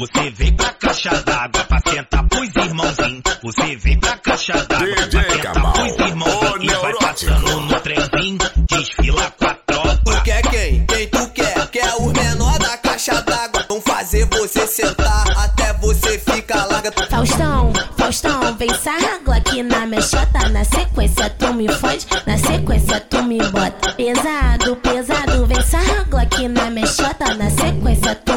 Você vem pra caixa d'água pra sentar pros irmãozinhos. Você vem pra caixa d'água pra sentar pros o irmãozinhos. E vai passando no trenzinho, desfila com a tropa. Tu quer quem? Quem tu quer? Quer os menor da caixa d'água. Vão fazer você sentar até você ficar larga. Faustão, Faustão, vem sarragla aqui na mexota. Na sequência tu me fode, na sequência tu me bota. Pesado, pesado, vem sarragla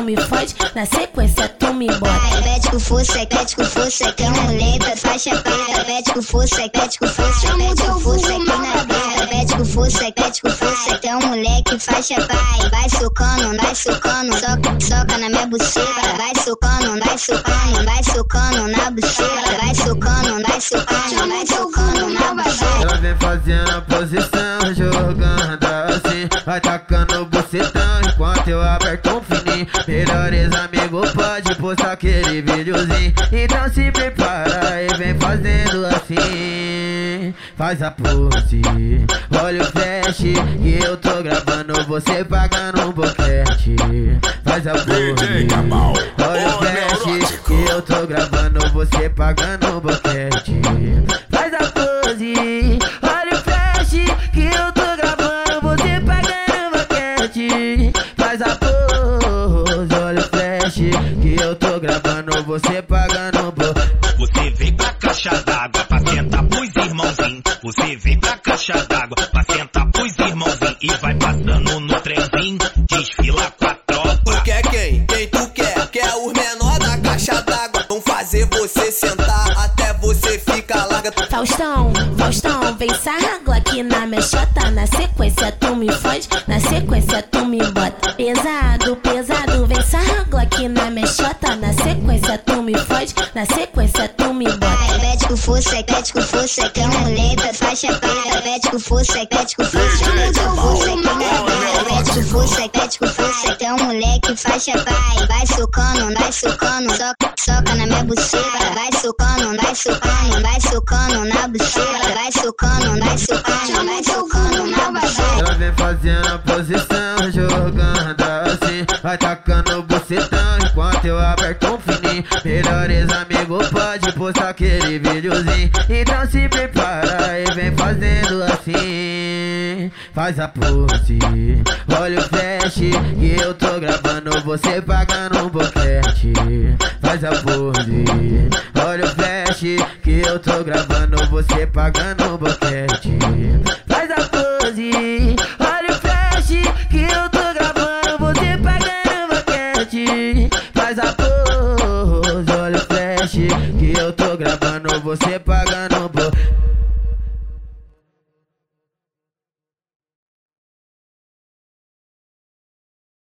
me fode, na sequência tu me bota. Com força, pede com força, que é um muleta, faixa preta. Com força, pede com força, com força aqui na terra. Pede com força, com força, que é um moleque, faixa pai. Vai socando, vai socando, soca, soca na minha buceta. Vai socando, vai socando, vai socando na buceta. Vai socando, vai socando, vai socando na buceta. Ela vem fazendo a posição, jogando assim, vai tacando bucetão enquanto eu aperto um Melhores amigos pode postar aquele videozinho, então se prepara e vem fazendo assim. Faz a pose, olha o flash que eu tô gravando você pagando um boquete. Faz a pose, olha o flash que eu tô gravando você pagando um boquete. Faz a pose, olha o flash que eu tô que eu tô gravando você pagando boquete. Você vem pra caixa d'água pra sentar pros irmãozinhos. Você vem pra caixa d'água pra sentar pros irmãozinhos. E vai passando no trenzinho, desfila com a tropa. Tu quer quem? Quem tu quer? Quer os menor da caixa d'água. Vão fazer você sentar até você ficar larga. Faustão, Faustão, vem sarragla aqui na mexota. Na sequência tu me fode, na sequência tu me bota. Pesado, pesado, sarragla aqui na mexota. Na sequência tu me fode, na sequência tu me bota. Com força, com força, que é um muleta, faixa preta. Pede com força, com força, com força terra. Pede com força, com força, que é um moleque, faixa pai. Vai socando, vai socando, soca, soca na minha buceta. Vai socando, vai socando, vai socando na buceta. Vai socando, vai socando, vai socando na buceta. Ela vem fazendo a posição, aperto um fininho. Melhores amigos pode postar aquele videozinho, então se prepara e vem fazendo assim. Faz a pose, olha o flash que eu tô gravando você pagando um boquete. Faz a pose, olha o flash que eu tô gravando você pagando um boquete. Faz a pose, olha que eu tô gravando você pagando.